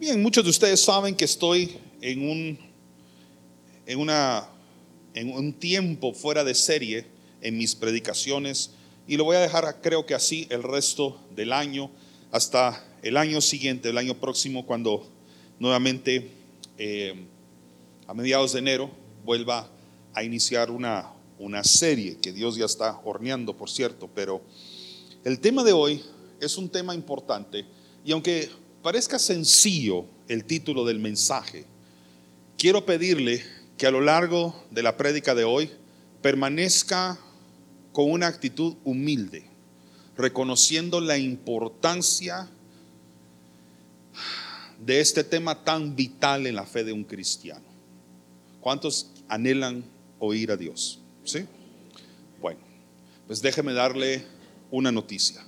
Bien, muchos de ustedes saben que estoy en un, en una, en un tiempo fuera de serie en mis predicaciones y lo voy a dejar, creo que así, el resto del año, hasta el año siguiente, el año próximo, cuando nuevamente eh, a mediados de enero vuelva a iniciar una, una serie que Dios ya está horneando, por cierto, pero el tema de hoy es un tema importante y aunque parezca sencillo el título del mensaje, quiero pedirle que a lo largo de la prédica de hoy permanezca con una actitud humilde, reconociendo la importancia de este tema tan vital en la fe de un cristiano. ¿Cuántos anhelan oír a Dios? ¿Sí? Bueno, pues déjeme darle una noticia.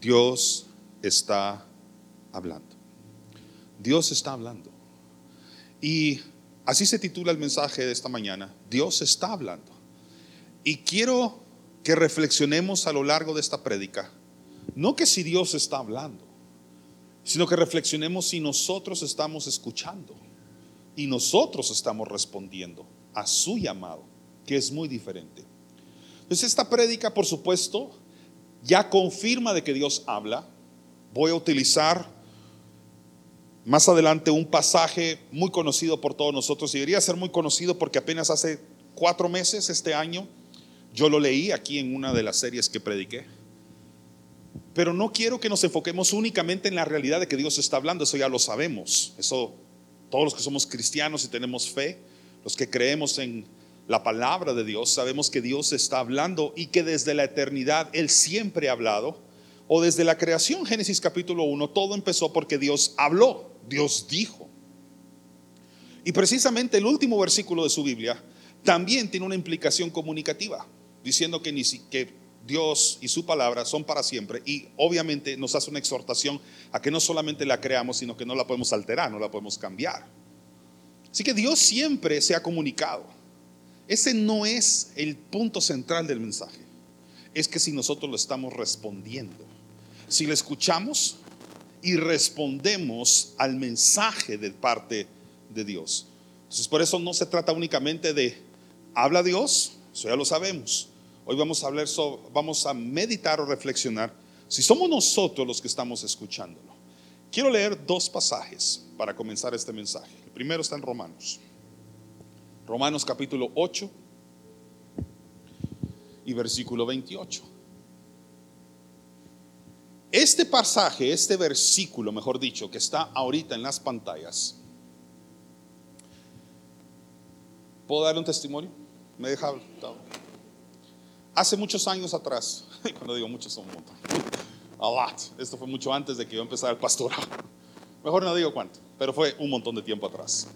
Dios está hablando. Dios está hablando. Y así se titula el mensaje de esta mañana. Dios está hablando. Y quiero que reflexionemos a lo largo de esta prédica. No que si Dios está hablando, sino que reflexionemos si nosotros estamos escuchando y nosotros estamos respondiendo a su llamado, que es muy diferente. Entonces esta prédica, por supuesto, ya confirma de que Dios habla. Voy a utilizar más adelante un pasaje muy conocido por todos nosotros y debería ser muy conocido porque apenas hace cuatro meses, este año, yo lo leí aquí en una de las series que prediqué. Pero no quiero que nos enfoquemos únicamente en la realidad de que Dios está hablando, eso ya lo sabemos. Eso, todos los que somos cristianos y tenemos fe, los que creemos en la palabra de Dios, sabemos que Dios está hablando y que desde la eternidad Él siempre ha hablado. O desde la creación, Génesis capítulo 1, todo empezó porque Dios habló. Dios dijo. Y precisamente el último versículo de su Biblia también tiene una implicación comunicativa, diciendo que, ni, que Dios y su palabra son para siempre y obviamente nos hace una exhortación a que no solamente la creamos, sino que no la podemos alterar, no la podemos cambiar. Así que Dios siempre se ha comunicado. Ese no es el punto central del mensaje. Es que si nosotros lo estamos respondiendo, si le escuchamos, y respondemos al mensaje de parte de Dios. Entonces, por eso no se trata únicamente de habla Dios, eso ya lo sabemos. Hoy vamos a hablar sobre, vamos a meditar o reflexionar si somos nosotros los que estamos escuchándolo. Quiero leer dos pasajes para comenzar este mensaje. El primero está en Romanos. Romanos capítulo 8 y versículo 28. Este pasaje, este versículo, mejor dicho, que está ahorita en las pantallas, ¿puedo darle un testimonio? ¿Me deja? Hace muchos años atrás, cuando digo muchos son un montón, a lot, esto fue mucho antes de que yo empezara el pastorado. Mejor no digo cuánto, pero fue un montón de tiempo atrás.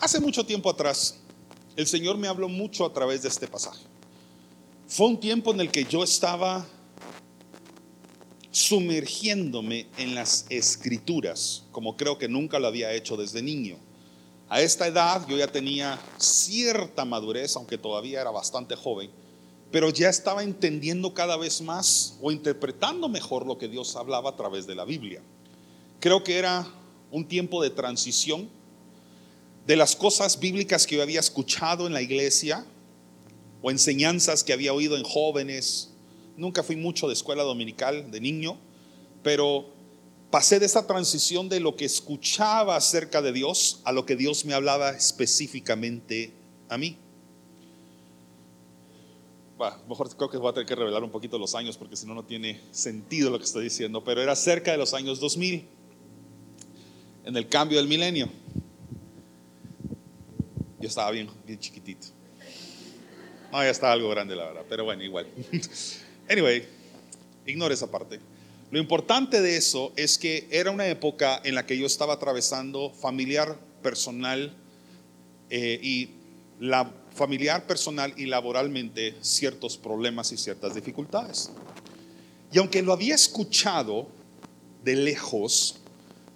Hace mucho tiempo atrás, el Señor me habló mucho a través de este pasaje. Fue un tiempo en el que yo estaba sumergiéndome en las escrituras, como creo que nunca lo había hecho desde niño. A esta edad yo ya tenía cierta madurez, aunque todavía era bastante joven, pero ya estaba entendiendo cada vez más o interpretando mejor lo que Dios hablaba a través de la Biblia. Creo que era un tiempo de transición de las cosas bíblicas que yo había escuchado en la iglesia o enseñanzas que había oído en jóvenes Nunca fui mucho de escuela dominical de niño, pero pasé de esa transición de lo que escuchaba acerca de Dios a lo que Dios me hablaba específicamente a mí. mejor creo que voy a tener que revelar un poquito los años porque si no, no tiene sentido lo que estoy diciendo, pero era cerca de los años 2000, en el cambio del milenio. Yo estaba bien, bien chiquitito. No, ya estaba algo grande, la verdad, pero bueno, igual. Anyway, ignore esa parte. Lo importante de eso es que era una época en la que yo estaba atravesando familiar, personal eh, y la familiar, personal y laboralmente ciertos problemas y ciertas dificultades. Y aunque lo había escuchado de lejos,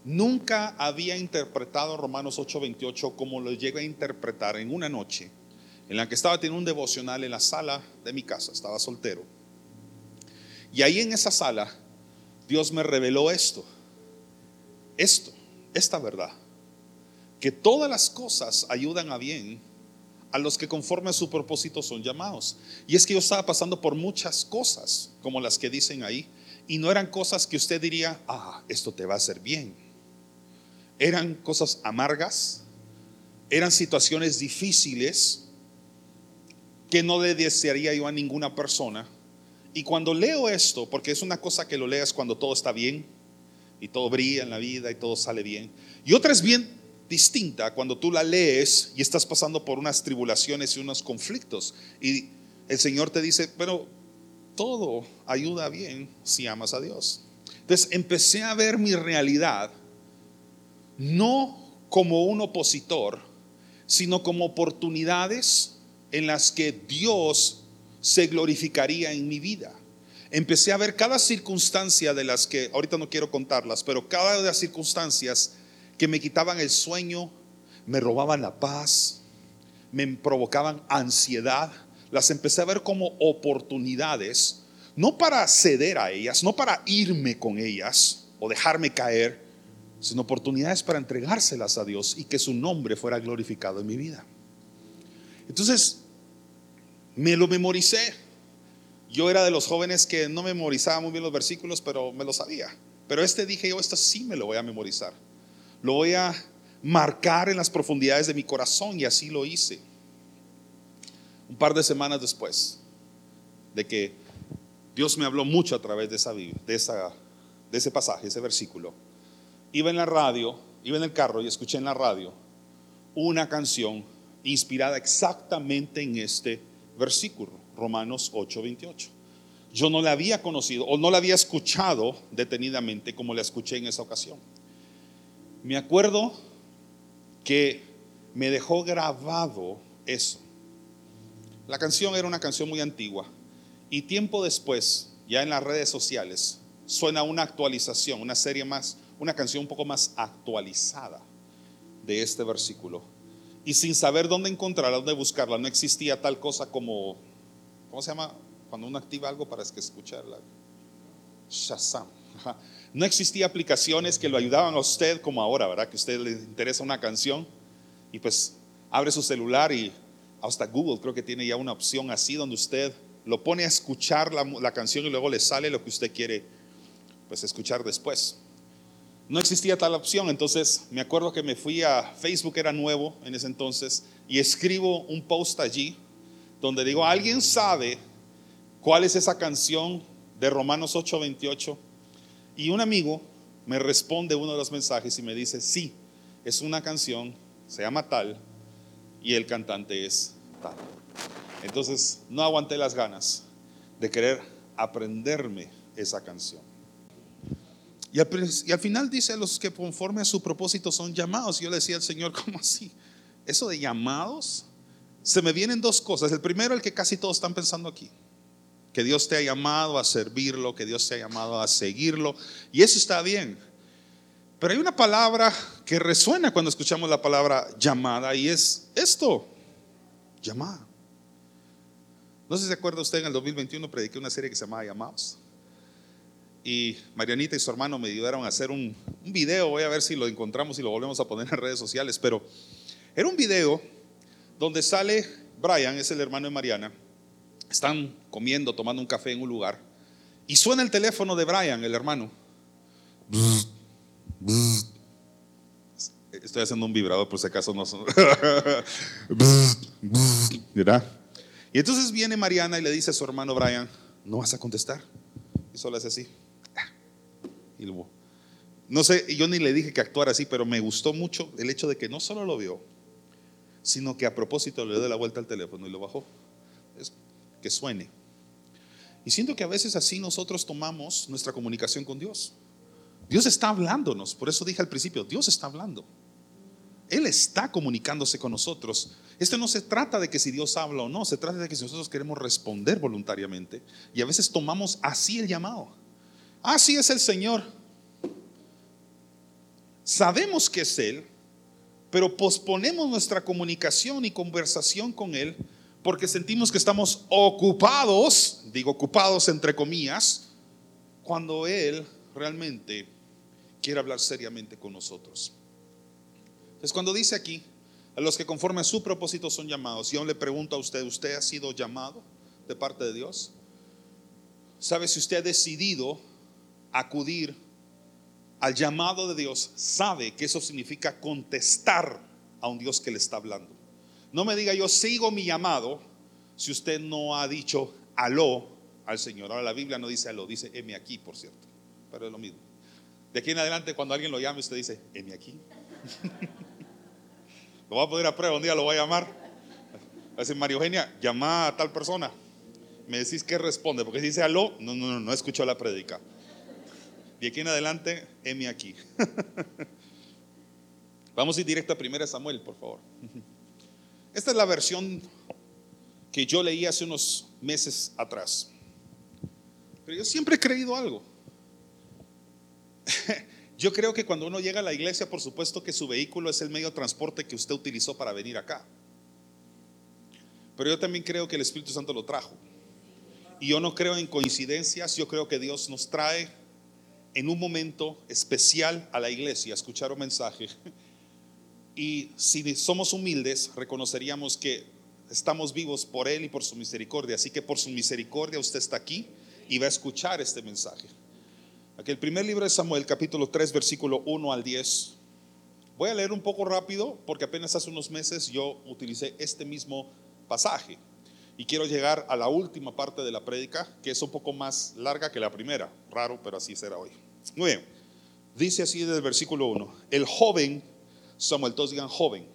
nunca había interpretado Romanos 8:28 como lo llegué a interpretar en una noche en la que estaba teniendo un devocional en la sala de mi casa, estaba soltero y ahí en esa sala, Dios me reveló esto. Esto. esta verdad, que todas las cosas ayudan a bien a los que conforme a su propósito son llamados. Y es que yo estaba pasando por muchas cosas, como las que dicen ahí, y no eran cosas que usted diría, ah, esto te va a hacer bien. Eran cosas amargas, eran situaciones difíciles que no le desearía yo a ninguna persona. Y cuando leo esto, porque es una cosa que lo leas cuando todo está bien y todo brilla en la vida y todo sale bien, y otra es bien distinta cuando tú la lees y estás pasando por unas tribulaciones y unos conflictos. Y el Señor te dice, pero todo ayuda bien si amas a Dios. Entonces empecé a ver mi realidad no como un opositor, sino como oportunidades en las que Dios se glorificaría en mi vida. Empecé a ver cada circunstancia de las que, ahorita no quiero contarlas, pero cada de las circunstancias que me quitaban el sueño, me robaban la paz, me provocaban ansiedad, las empecé a ver como oportunidades, no para ceder a ellas, no para irme con ellas o dejarme caer, sino oportunidades para entregárselas a Dios y que su nombre fuera glorificado en mi vida. Entonces, me lo memoricé. Yo era de los jóvenes que no memorizaba muy bien los versículos, pero me lo sabía. Pero este dije yo, esto sí me lo voy a memorizar. Lo voy a marcar en las profundidades de mi corazón y así lo hice. Un par de semanas después de que Dios me habló mucho a través de, esa, de, esa, de ese pasaje, ese versículo, iba en la radio, iba en el carro y escuché en la radio una canción inspirada exactamente en este versículo, Romanos 8:28. Yo no la había conocido o no la había escuchado detenidamente como la escuché en esa ocasión. Me acuerdo que me dejó grabado eso. La canción era una canción muy antigua y tiempo después, ya en las redes sociales, suena una actualización, una serie más, una canción un poco más actualizada de este versículo. Y sin saber dónde encontrarla, dónde buscarla, no existía tal cosa como, ¿cómo se llama? Cuando uno activa algo para escucharla. Shazam. No existía aplicaciones que lo ayudaban a usted como ahora, ¿verdad? Que a usted le interesa una canción y pues abre su celular y hasta Google creo que tiene ya una opción así donde usted lo pone a escuchar la, la canción y luego le sale lo que usted quiere pues escuchar después. No existía tal opción, entonces me acuerdo que me fui a Facebook, era nuevo en ese entonces, y escribo un post allí donde digo, ¿alguien sabe cuál es esa canción de Romanos 8:28? Y un amigo me responde uno de los mensajes y me dice, sí, es una canción, se llama tal, y el cantante es tal. Entonces no aguanté las ganas de querer aprenderme esa canción. Y al, final dice los que conforme a su propósito son llamados. Yo le decía al Señor, ¿cómo así? Eso de llamados, se me vienen dos cosas. El primero, el que casi todos están pensando aquí que Dios te ha llamado a servirlo, que Dios te ha llamado a seguirlo, y eso está bien. Pero hay una palabra que resuena cuando escuchamos la palabra llamada y es esto, llamada. No sé si se acuerda usted, en el 2021 prediqué una serie que se llamaba Llamados. Y Marianita y su hermano me ayudaron a hacer un, un video, voy a ver si lo encontramos y lo volvemos a poner en redes sociales, pero era un video donde sale Brian, es el hermano de Mariana, están comiendo, tomando un café en un lugar y suena el teléfono de Brian, el hermano. Estoy haciendo un vibrador por si acaso no son. Y entonces viene Mariana y le dice a su hermano Brian, ¿no vas a contestar? Y solo hace así. Y luego, no sé, yo ni le dije que actuara así, pero me gustó mucho el hecho de que no solo lo vio, sino que a propósito le dio la vuelta al teléfono y lo bajó que suene. Y siento que a veces así nosotros tomamos nuestra comunicación con Dios. Dios está hablándonos, por eso dije al principio, Dios está hablando. Él está comunicándose con nosotros. Esto no se trata de que si Dios habla o no, se trata de que si nosotros queremos responder voluntariamente. Y a veces tomamos así el llamado. Así es el Señor. Sabemos que es Él, pero posponemos nuestra comunicación y conversación con Él porque sentimos que estamos ocupados, digo ocupados entre comillas, cuando Él realmente quiere hablar seriamente con nosotros. Entonces cuando dice aquí, a los que conforme a su propósito son llamados, yo le pregunto a usted, ¿usted ha sido llamado de parte de Dios? ¿Sabe si usted ha decidido acudir al llamado de Dios? Sabe que eso significa contestar a un Dios que le está hablando. No me diga yo sigo mi llamado si usted no ha dicho aló al Señor. Ahora la Biblia no dice aló, dice heme aquí, por cierto. Pero es lo mismo. De aquí en adelante, cuando alguien lo llame, usted dice heme aquí. lo va a poner a prueba, un día lo voy a llamar. Va a decir, María Eugenia, llama a tal persona. Me decís qué responde, porque si dice aló, no, no, no, no escuchó la prédica. De aquí en adelante, heme aquí. Vamos a ir directo a 1 Samuel, por favor. Esta es la versión que yo leí hace unos meses atrás. Pero yo siempre he creído algo. Yo creo que cuando uno llega a la iglesia, por supuesto que su vehículo es el medio de transporte que usted utilizó para venir acá. Pero yo también creo que el Espíritu Santo lo trajo. Y yo no creo en coincidencias, yo creo que Dios nos trae en un momento especial a la iglesia a escuchar un mensaje y si somos humildes, reconoceríamos que estamos vivos por Él y por su misericordia. Así que por su misericordia usted está aquí y va a escuchar este mensaje. Aquí el primer libro de Samuel, capítulo 3, versículo 1 al 10. Voy a leer un poco rápido porque apenas hace unos meses yo utilicé este mismo pasaje. Y quiero llegar a la última parte de la prédica, que es un poco más larga que la primera. Raro, pero así será hoy. Muy bien. Dice así desde el versículo 1. El joven Samuel, todos digan joven.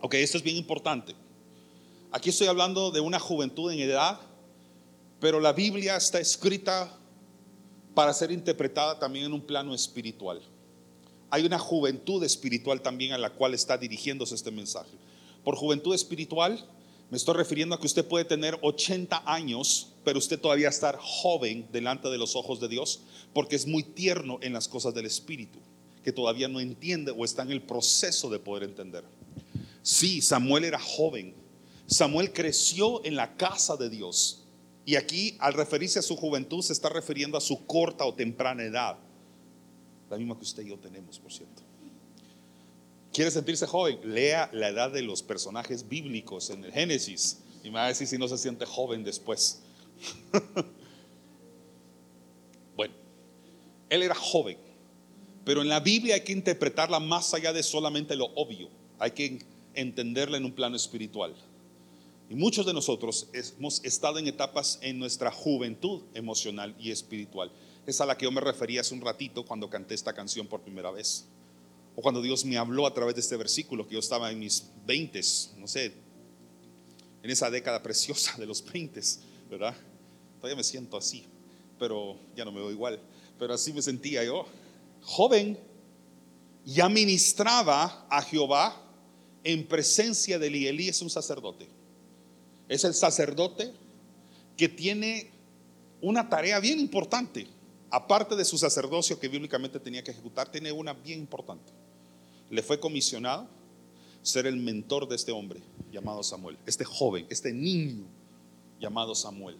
Ok, esto es bien importante. Aquí estoy hablando de una juventud en edad, pero la Biblia está escrita para ser interpretada también en un plano espiritual. Hay una juventud espiritual también a la cual está dirigiéndose este mensaje. Por juventud espiritual me estoy refiriendo a que usted puede tener 80 años, pero usted todavía estar joven delante de los ojos de Dios, porque es muy tierno en las cosas del espíritu que todavía no entiende o está en el proceso de poder entender. Sí, Samuel era joven. Samuel creció en la casa de Dios. Y aquí, al referirse a su juventud, se está refiriendo a su corta o temprana edad. La misma que usted y yo tenemos, por cierto. ¿Quiere sentirse joven? Lea la edad de los personajes bíblicos en el Génesis. Y me va a decir si no se siente joven después. bueno, él era joven. Pero en la Biblia hay que interpretarla más allá de solamente lo obvio. Hay que entenderla en un plano espiritual. Y muchos de nosotros hemos estado en etapas en nuestra juventud emocional y espiritual. Es a la que yo me refería hace un ratito cuando canté esta canción por primera vez. O cuando Dios me habló a través de este versículo, que yo estaba en mis veintes, no sé, en esa década preciosa de los veintes, ¿verdad? Todavía me siento así, pero ya no me veo igual. Pero así me sentía yo joven, ya ministraba a Jehová en presencia de Eli. Eli es un sacerdote. Es el sacerdote que tiene una tarea bien importante. Aparte de su sacerdocio que bíblicamente tenía que ejecutar, tiene una bien importante. Le fue comisionado ser el mentor de este hombre llamado Samuel, este joven, este niño llamado Samuel.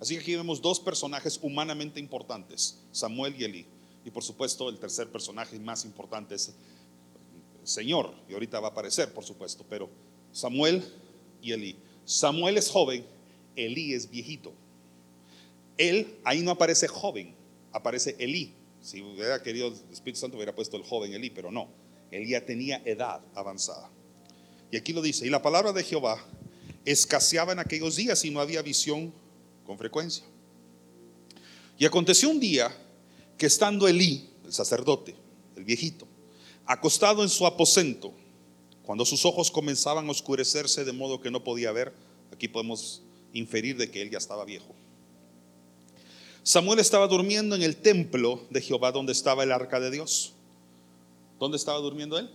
Así que aquí vemos dos personajes humanamente importantes, Samuel y Eli. Y por supuesto, el tercer personaje más importante es el Señor. Y ahorita va a aparecer, por supuesto. Pero Samuel y Elí. Samuel es joven, Elí es viejito. Él, ahí no aparece joven, aparece Elí. Si hubiera querido el Espíritu Santo hubiera puesto el joven Elí, pero no. Elí ya tenía edad avanzada. Y aquí lo dice, y la palabra de Jehová escaseaba en aquellos días y no había visión con frecuencia. Y aconteció un día que estando Elí, el sacerdote, el viejito, acostado en su aposento, cuando sus ojos comenzaban a oscurecerse de modo que no podía ver, aquí podemos inferir de que él ya estaba viejo. Samuel estaba durmiendo en el templo de Jehová donde estaba el arca de Dios. ¿Dónde estaba durmiendo él?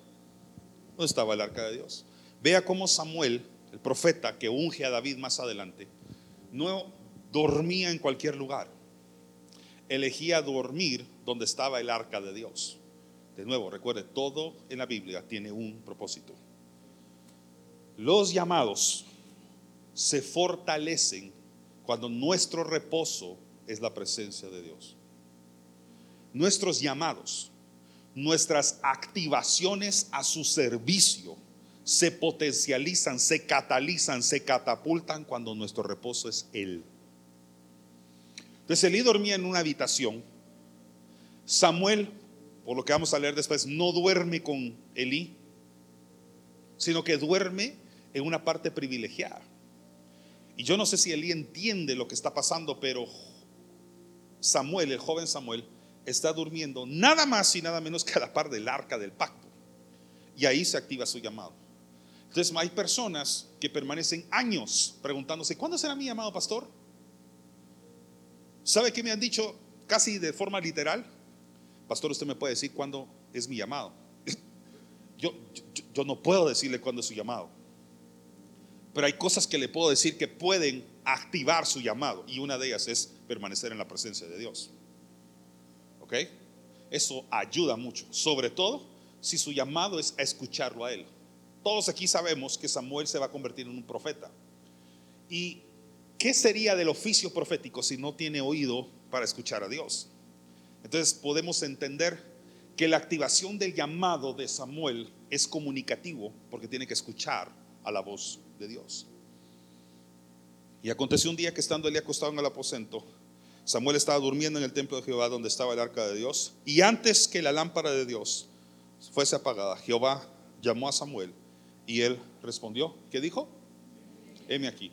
¿Dónde estaba el arca de Dios? Vea cómo Samuel, el profeta que unge a David más adelante, no dormía en cualquier lugar elegía dormir donde estaba el arca de Dios. De nuevo, recuerde, todo en la Biblia tiene un propósito. Los llamados se fortalecen cuando nuestro reposo es la presencia de Dios. Nuestros llamados, nuestras activaciones a su servicio se potencializan, se catalizan, se catapultan cuando nuestro reposo es Él. Entonces Elí dormía en una habitación. Samuel, por lo que vamos a leer después, no duerme con Elí, sino que duerme en una parte privilegiada. Y yo no sé si Elí entiende lo que está pasando, pero Samuel, el joven Samuel, está durmiendo nada más y nada menos que a la par del arca del pacto. Y ahí se activa su llamado. Entonces hay personas que permanecen años preguntándose, ¿cuándo será mi llamado, pastor? ¿Sabe qué me han dicho casi de forma literal? Pastor, usted me puede decir cuándo es mi llamado. Yo, yo, yo no puedo decirle cuándo es su llamado. Pero hay cosas que le puedo decir que pueden activar su llamado. Y una de ellas es permanecer en la presencia de Dios. Eso ayuda mucho. Sobre todo si su llamado es a escucharlo a Él. Todos aquí sabemos que Samuel se va a convertir en un profeta. ¿Y qué sería del oficio profético si no tiene oído para escuchar a Dios? Entonces podemos entender que la activación del llamado de Samuel es comunicativo porque tiene que escuchar a la voz de Dios. Y aconteció un día que estando él acostado en el aposento, Samuel estaba durmiendo en el templo de Jehová donde estaba el arca de Dios. Y antes que la lámpara de Dios fuese apagada, Jehová llamó a Samuel y él respondió, ¿qué dijo? Heme aquí.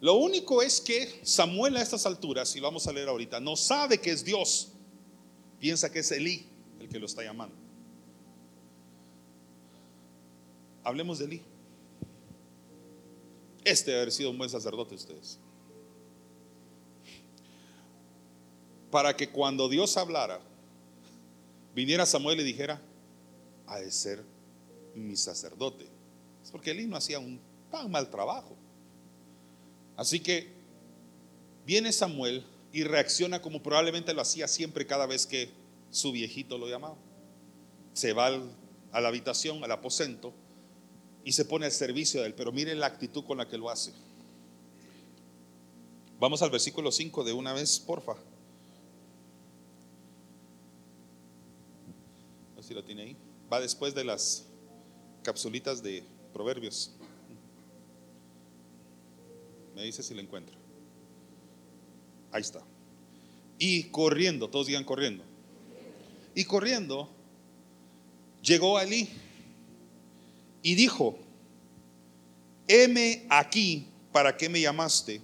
Lo único es que Samuel a estas alturas, y vamos a leer ahorita, no sabe que es Dios. Piensa que es Elí el que lo está llamando. Hablemos de Elí. Este debe haber sido un buen sacerdote ustedes. Para que cuando Dios hablara, viniera Samuel y dijera, ha de ser mi sacerdote. Es porque Elí no hacía un tan mal trabajo. Así que viene Samuel y reacciona como probablemente lo hacía siempre cada vez que su viejito lo llamaba. Se va a la habitación, al aposento, y se pone al servicio de él. Pero miren la actitud con la que lo hace. Vamos al versículo 5 de una vez, porfa. A ver si lo tiene ahí. Va después de las capsulitas de proverbios. Me dice si lo encuentra. Ahí está. Y corriendo, todos digan corriendo. Y corriendo, llegó Elí y dijo, heme aquí, ¿para qué me llamaste?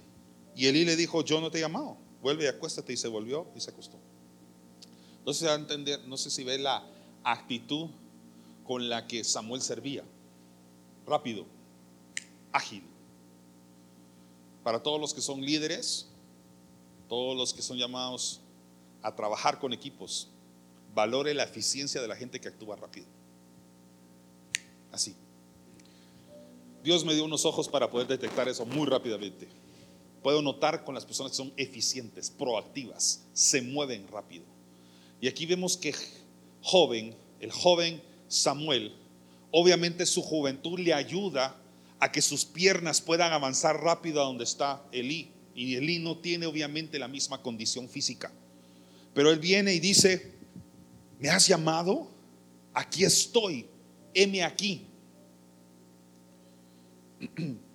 Y Elí le dijo, yo no te he llamado, vuelve y acuéstate. Y se volvió y se acostó. Entonces se va a entender, no sé si ve la actitud con la que Samuel servía. Rápido, ágil. Para todos los que son líderes, todos los que son llamados a trabajar con equipos, valore la eficiencia de la gente que actúa rápido. Así. Dios me dio unos ojos para poder detectar eso muy rápidamente. Puedo notar con las personas que son eficientes, proactivas, se mueven rápido. Y aquí vemos que joven, el joven Samuel, obviamente su juventud le ayuda a que sus piernas puedan avanzar rápido a donde está Elí. Y Elí no tiene obviamente la misma condición física. Pero él viene y dice, ¿me has llamado? Aquí estoy, heme aquí.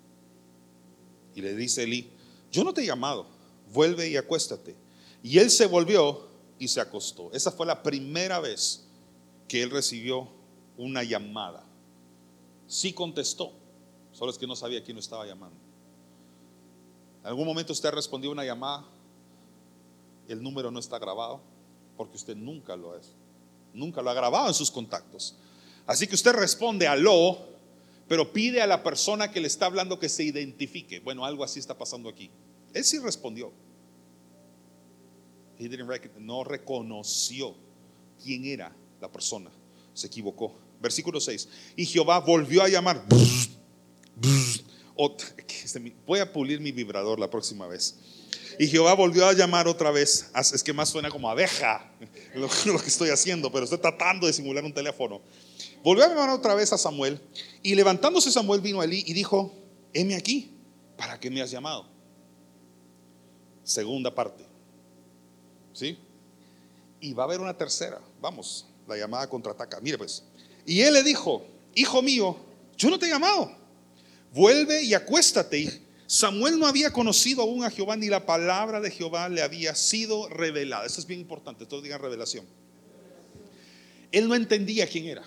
Y le dice Elí, yo no te he llamado, vuelve y acuéstate. Y él se volvió y se acostó. Esa fue la primera vez que él recibió una llamada. Sí contestó, solo es que no sabía quién lo estaba llamando. ¿En algún momento usted respondió una llamada? El número no está grabado porque usted nunca lo es. Nunca lo ha grabado en sus contactos. Así que usted responde aló pero pide a la persona que le está hablando que se identifique. Bueno, algo así está pasando aquí. Él sí respondió. No reconoció quién era la persona. Se equivocó. Versículo 6. Y Jehová volvió a llamar. Voy a pulir mi vibrador la próxima vez. Y Jehová volvió a llamar otra vez. Es que más suena como abeja lo que estoy haciendo, pero estoy tratando de simular un teléfono. Volvió a llamar otra vez a Samuel y levantándose Samuel vino a Elí y dijo, heme aquí, ¿para qué me has llamado? Segunda parte. ¿Sí? Y va a haber una tercera. Vamos, la llamada contraataca. Mire pues. Y él le dijo, hijo mío, yo no te he llamado. Vuelve y acuéstate. Samuel no había conocido aún a Jehová ni la palabra de Jehová le había sido revelada. Eso es bien importante, todos digan revelación. Él no entendía quién era.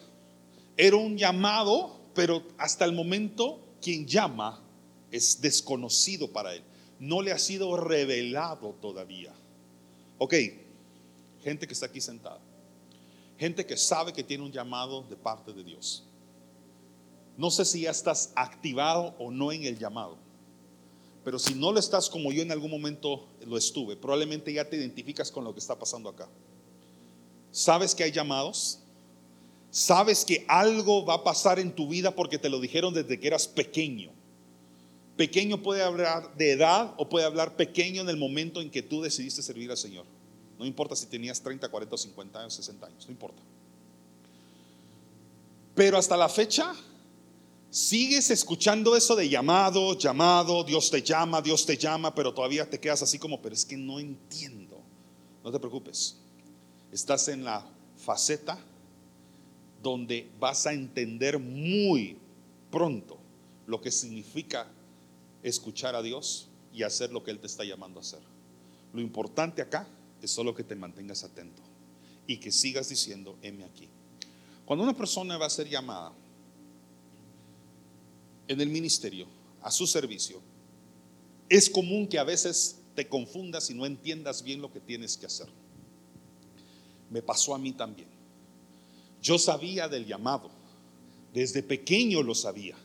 Era un llamado, pero hasta el momento quien llama es desconocido para él. No le ha sido revelado todavía. Ok, gente que está aquí sentada. Gente que sabe que tiene un llamado de parte de Dios. No sé si ya estás activado o no en el llamado. Pero si no lo estás como yo en algún momento lo estuve, probablemente ya te identificas con lo que está pasando acá. ¿Sabes que hay llamados? ¿Sabes que algo va a pasar en tu vida porque te lo dijeron desde que eras pequeño? Pequeño puede hablar de edad o puede hablar pequeño en el momento en que tú decidiste servir al Señor. No importa si tenías 30, 40, 50 años, 60 años, no importa. Pero hasta la fecha, sigues escuchando eso de llamado, llamado, Dios te llama, Dios te llama, pero todavía te quedas así como, pero es que no entiendo. No te preocupes. Estás en la faceta donde vas a entender muy pronto lo que significa escuchar a Dios y hacer lo que Él te está llamando a hacer. Lo importante acá es solo que te mantengas atento y que sigas diciendo, heme aquí. Cuando una persona va a ser llamada en el ministerio, a su servicio, es común que a veces te confundas y no entiendas bien lo que tienes que hacer. Me pasó a mí también. Yo sabía del llamado, desde pequeño lo sabía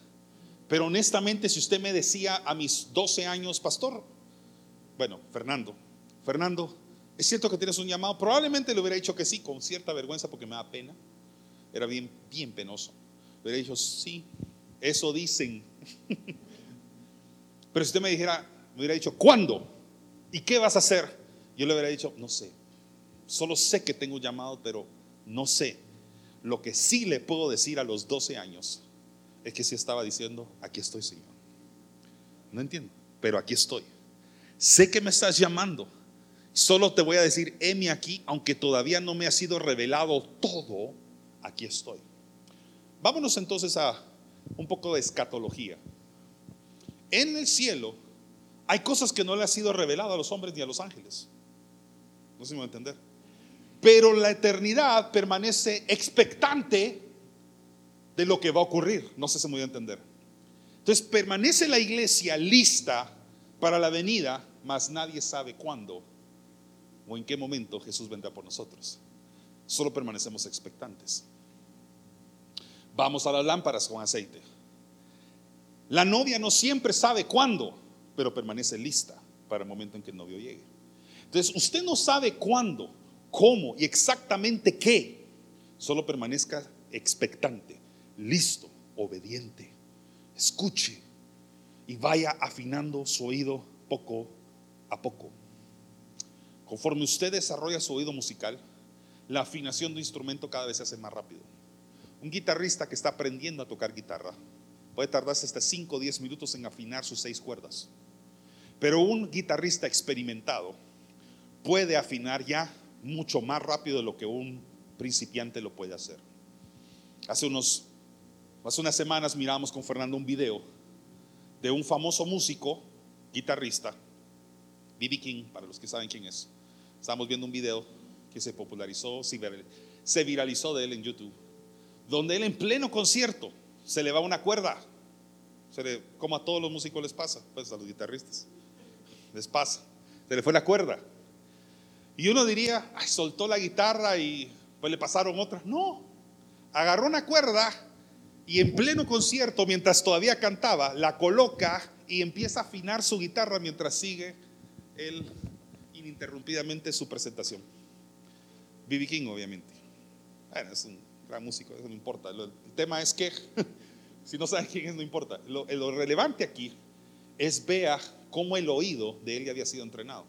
pero honestamente, si usted me decía a mis 12 años, pastor, bueno, Fernando, Fernando, ¿es cierto que tienes un llamado? Probablemente le hubiera dicho que sí, con cierta vergüenza porque me da pena. Era bien, bien penoso. Le hubiera dicho, sí, eso dicen. Pero si usted me dijera, me hubiera dicho, ¿cuándo? ¿Y qué vas a hacer? Yo le hubiera dicho, no sé. Solo sé que tengo un llamado, pero no sé. Lo que sí le puedo decir a los 12 años es que si estaba diciendo, aquí estoy, Señor. No entiendo, pero aquí estoy. Sé que me estás llamando. Solo te voy a decir, heme aquí, aunque todavía no me ha sido revelado todo, aquí estoy. Vámonos entonces a un poco de escatología. En el cielo hay cosas que no le ha sido revelado a los hombres ni a los ángeles. No si me va a entender. Pero la eternidad permanece expectante de lo que va a ocurrir. No sé si me voy a entender. Entonces permanece la iglesia lista para la venida, mas nadie sabe cuándo o en qué momento Jesús vendrá por nosotros. Solo permanecemos expectantes. Vamos a las lámparas con aceite. La novia no siempre sabe cuándo, pero permanece lista para el momento en que el novio llegue. Entonces, usted no sabe cuándo, cómo y exactamente qué. Solo permanezca expectante listo, obediente. Escuche y vaya afinando su oído poco a poco. Conforme usted desarrolla su oído musical, la afinación de instrumento cada vez se hace más rápido. Un guitarrista que está aprendiendo a tocar guitarra puede tardarse hasta 5 o 10 minutos en afinar sus seis cuerdas. Pero un guitarrista experimentado puede afinar ya mucho más rápido de lo que un principiante lo puede hacer. Hace unos Hace unas semanas miramos con Fernando un video de un famoso músico, guitarrista, B.B. King, para los que saben quién es. Estamos viendo un video que se popularizó, se viralizó de él en YouTube, donde él en pleno concierto se le va una cuerda, se le, como a todos los músicos les pasa, pues a los guitarristas, les pasa, se le fue la cuerda. Y uno diría, ay, soltó la guitarra y pues le pasaron otras. No, agarró una cuerda y en pleno concierto, mientras todavía cantaba, la coloca y empieza a afinar su guitarra mientras sigue él ininterrumpidamente su presentación. B.B. King, obviamente. Bueno, es un gran músico, eso no importa. El tema es que, si no saben quién es, no importa. Lo, relevante aquí es vea cómo el oído de él ya había sido entrenado.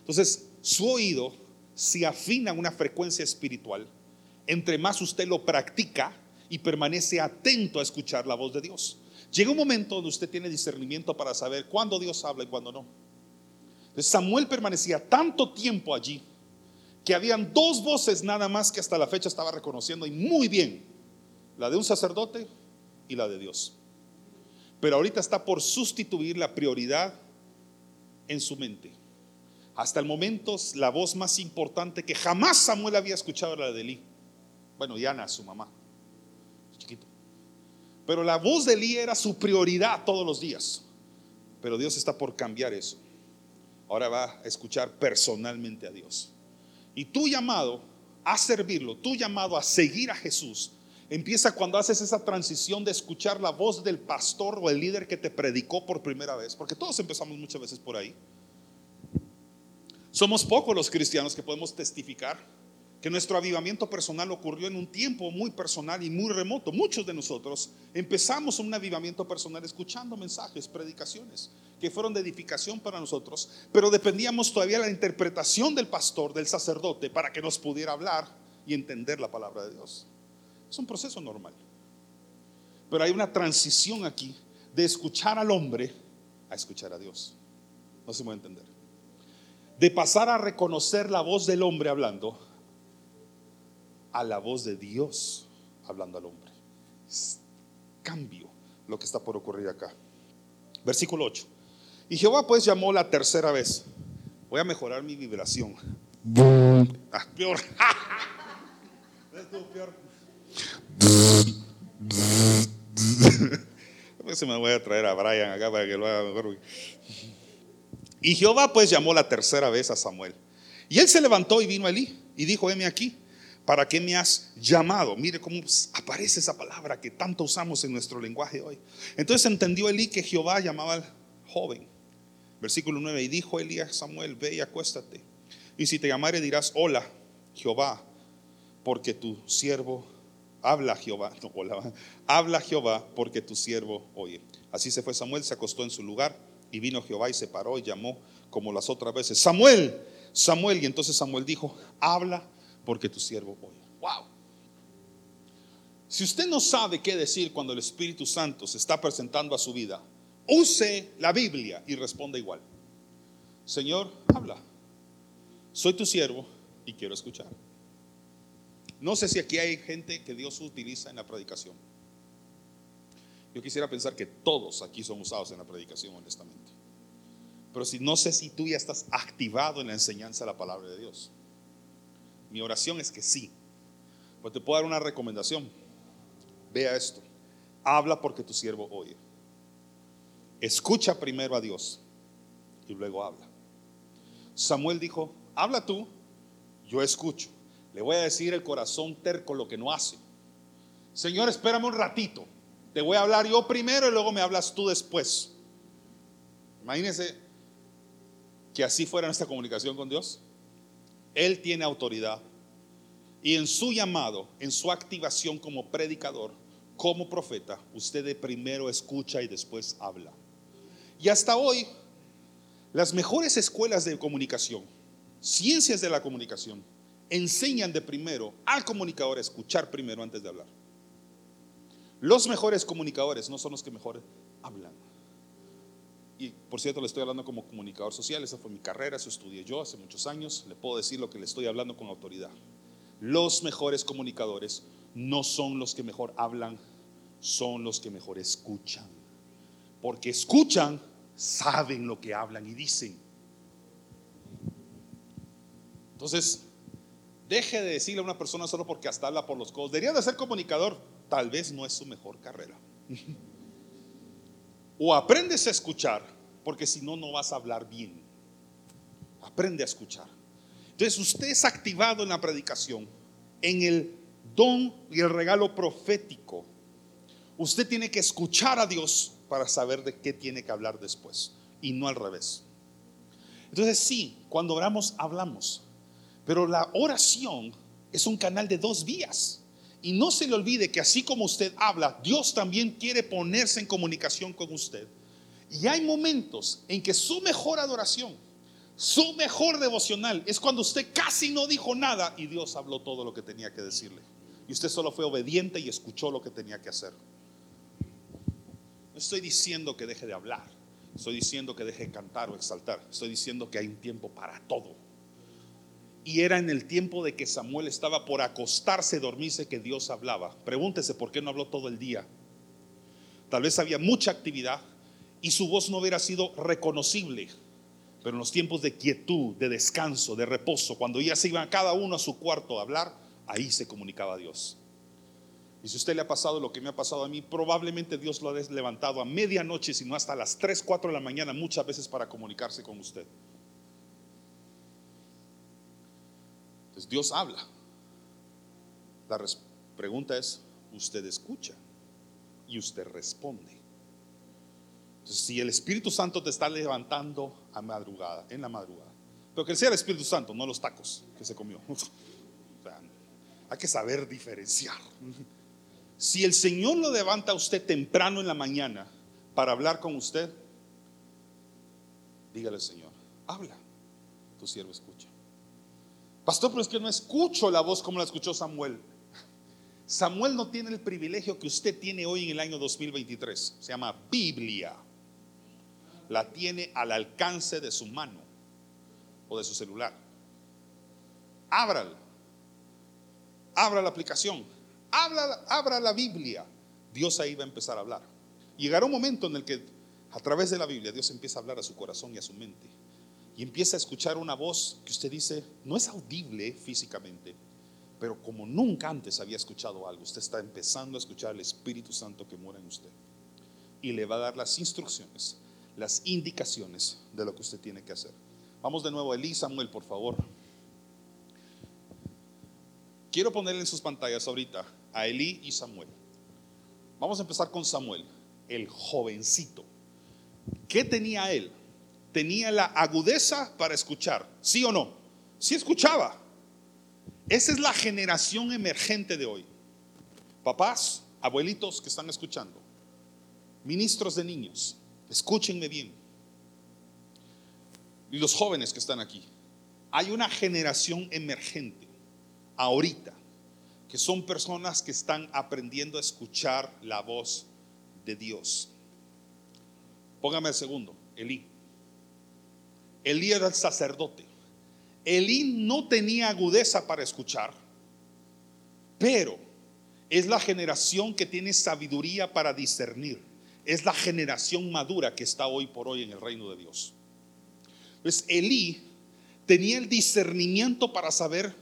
Entonces, su oído se afina a una frecuencia espiritual. Entre más usted lo practica, y permanece atento a escuchar la voz de Dios. Llega un momento donde usted tiene discernimiento para saber cuándo Dios habla y cuándo no. Samuel permanecía tanto tiempo allí que habían dos voces nada más que hasta la fecha estaba reconociendo y muy bien, la de un sacerdote y la de Dios. Pero ahorita está por sustituir la prioridad en su mente. Hasta el momento la voz más importante que jamás Samuel había escuchado era la de Eli. Bueno, y Ana, su mamá. Pero la voz de Eli era su prioridad todos los días. Pero Dios está por cambiar eso. Ahora va a escuchar personalmente a Dios. Y tu llamado a servirlo, tu llamado a seguir a Jesús, empieza cuando haces esa transición de escuchar la voz del pastor o el líder que te predicó por primera vez. Porque todos empezamos muchas veces por ahí. Somos pocos los cristianos que podemos testificar que nuestro avivamiento personal ocurrió en un tiempo muy personal y muy remoto. Muchos de nosotros empezamos un avivamiento personal escuchando mensajes, predicaciones que fueron de edificación para nosotros, pero dependíamos todavía de la interpretación del pastor, del sacerdote, para que nos pudiera hablar y entender la palabra de Dios. Es un proceso normal. Pero hay una transición aquí de escuchar al hombre a escuchar a Dios. No se puede entender. De pasar a reconocer la voz del hombre hablando a la voz de Dios hablando al hombre. cambio lo que está por ocurrir acá. Versículo 8. Y Jehová pues llamó la tercera vez. Voy a mejorar mi vibración. Ah, peor. Se me voy a traer a Brian acá para que lo haga mejor. Y Jehová pues llamó la tercera vez a Samuel. Y él se levantó y vino a Elí y dijo, heme aquí. ¿Para qué me has llamado? Mire cómo aparece esa palabra que tanto usamos en nuestro lenguaje hoy. Entonces entendió Elí que Jehová llamaba al joven. Versículo 9. Y dijo Elí a Samuel, ve y acuéstate. Y si te llamare dirás, hola, Jehová, porque tu siervo habla Jehová. No, hola, habla Jehová, porque tu siervo oye. Así se fue Samuel, se acostó en su lugar. Y vino Jehová y se paró y llamó como las otras veces, Samuel, Samuel. Y entonces Samuel dijo, habla porque tu siervo oye. Wow. Si usted no sabe qué decir cuando el Espíritu Santo se está presentando a su vida, use la Biblia y responda igual. Señor, habla. Soy tu siervo y quiero escuchar. No sé si aquí hay gente que Dios utiliza en la predicación. Yo quisiera pensar que todos aquí son usados en la predicación, honestamente. Pero si no sé si tú ya estás activado en la enseñanza de la palabra de Dios. Mi oración es que sí. Pues te puedo dar una recomendación. Vea esto. Habla porque tu siervo oye. Escucha primero a Dios y luego habla. Samuel dijo, habla tú, yo escucho. Le voy a decir el corazón terco lo que no hace. Señor, espérame un ratito. Te voy a hablar yo primero y luego me hablas tú después. Imagínense que así fuera nuestra comunicación con Dios. Él tiene autoridad. Y en su llamado, en su activación como predicador, como profeta, usted primero escucha y después habla. Y hasta hoy, las mejores escuelas de comunicación, ciencias de la comunicación, enseñan de primero al comunicador a escuchar primero antes de hablar. Los mejores comunicadores no son los que mejor hablan y por cierto le estoy hablando como comunicador social, esa fue mi carrera, eso estudié yo hace muchos años, le puedo decir lo que le estoy hablando con autoridad. Los mejores comunicadores no son los que mejor hablan, son los que mejor escuchan. Porque escuchan, saben lo que hablan y dicen. Entonces, deje de decirle a una persona solo porque hasta habla por los codos. Debería de ser comunicador, tal vez no es su mejor carrera. O aprendes a escuchar, porque si no, no vas a hablar bien. Aprende a escuchar. Entonces usted es activado en la predicación, en el don y el regalo profético. Usted tiene que escuchar a Dios para saber de qué tiene que hablar después y no al revés. Entonces sí, cuando oramos hablamos, pero la oración es un canal de dos vías. Y no se le olvide que así como usted habla, Dios también quiere ponerse en comunicación con usted. Y hay momentos en que su mejor adoración, su mejor devocional, es cuando usted casi no dijo nada y Dios habló todo lo que tenía que decirle. Y usted solo fue obediente y escuchó lo que tenía que hacer. No estoy diciendo que deje de hablar, estoy diciendo que deje de cantar o exaltar, estoy diciendo que hay un tiempo para todo. Y era en el tiempo de que Samuel estaba por acostarse, dormirse, que Dios hablaba. Pregúntese por qué no habló todo el día. Tal vez había mucha actividad y su voz no hubiera sido reconocible. Pero en los tiempos de quietud, de descanso, de reposo, cuando ya se iban cada uno a su cuarto a hablar, ahí se comunicaba Dios. Y si a usted le ha pasado lo que me ha pasado a mí, probablemente Dios lo ha levantado a medianoche, sino hasta las 3, 4 de la mañana, muchas veces para comunicarse con usted. Entonces Dios habla. La pregunta es, ¿usted escucha? Y usted responde. Entonces, si el Espíritu Santo te está levantando a madrugada, en la madrugada, pero que sea el Espíritu Santo, no los tacos que se comió. hay que saber diferenciar. Si el Señor lo levanta a usted temprano en la mañana para hablar con usted, dígale al Señor, habla, tu siervo escucha. Pastor, pero es que no escucho la voz como la escuchó Samuel. Samuel no tiene el privilegio que usted tiene hoy en el año 2023. Se llama Biblia. La tiene al alcance de su mano o de su celular. Ábrala. Abra la aplicación. Abra, abra la Biblia. Dios ahí va a empezar a hablar. Llegará un momento en el que a través de la Biblia Dios empieza a hablar a su corazón y a su mente y empieza a escuchar una voz que usted dice, no es audible físicamente, pero como nunca antes había escuchado algo, usted está empezando a escuchar al Espíritu Santo que mora en usted. Y le va a dar las instrucciones, las indicaciones de lo que usted tiene que hacer. Vamos de nuevo a Elí Samuel, por favor. Quiero ponerle en sus pantallas ahorita a Elí y Samuel. Vamos a empezar con Samuel, el jovencito. ¿Qué tenía él? Tenía la agudeza para escuchar, ¿sí o no? Sí escuchaba. Esa es la generación emergente de hoy. Papás, abuelitos que están escuchando, ministros de niños, escúchenme bien. Y los jóvenes que están aquí. Hay una generación emergente ahorita que son personas que están aprendiendo a escuchar la voz de Dios. Póngame el segundo, Elí. Elí era el sacerdote. Elí no tenía agudeza para escuchar, pero es la generación que tiene sabiduría para discernir. Es la generación madura que está hoy por hoy en el reino de Dios. Pues Elí tenía el discernimiento para saber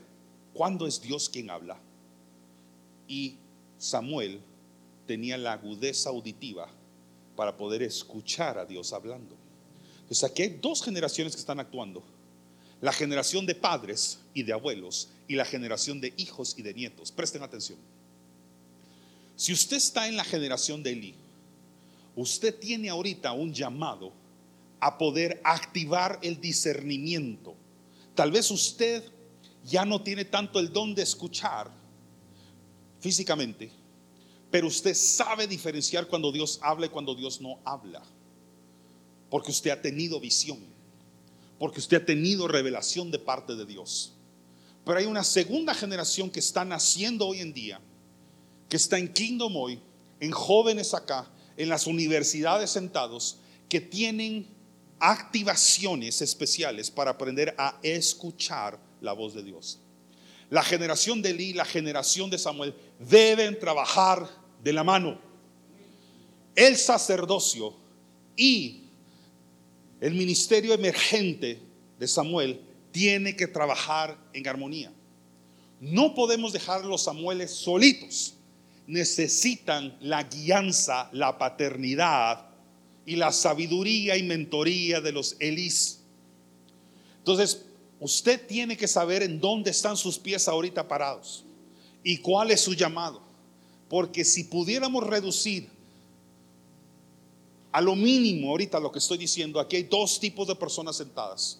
cuándo es Dios quien habla. Y Samuel tenía la agudeza auditiva para poder escuchar a Dios hablando. Pues aquí hay dos generaciones que están actuando. La generación de padres y de abuelos y la generación de hijos y de nietos. Presten atención. Si usted está en la generación de Eli, usted tiene ahorita un llamado a poder activar el discernimiento. Tal vez usted ya no tiene tanto el don de escuchar físicamente, pero usted sabe diferenciar cuando Dios habla y cuando Dios no habla porque usted ha tenido visión, porque usted ha tenido revelación de parte de Dios. Pero hay una segunda generación que está naciendo hoy en día, que está en Kingdom hoy, en jóvenes acá, en las universidades sentados, que tienen activaciones especiales para aprender a escuchar la voz de Dios. La generación de Eli, la generación de Samuel deben trabajar de la mano. El sacerdocio y el ministerio emergente de Samuel tiene que trabajar en armonía. No podemos dejar los Samueles solitos. Necesitan la guianza, la paternidad y la sabiduría y mentoría de los Elis. Entonces, usted tiene que saber en dónde están sus pies ahorita parados y cuál es su llamado. Porque si pudiéramos reducir a lo mínimo ahorita lo que estoy diciendo, aquí hay dos tipos de personas sentadas.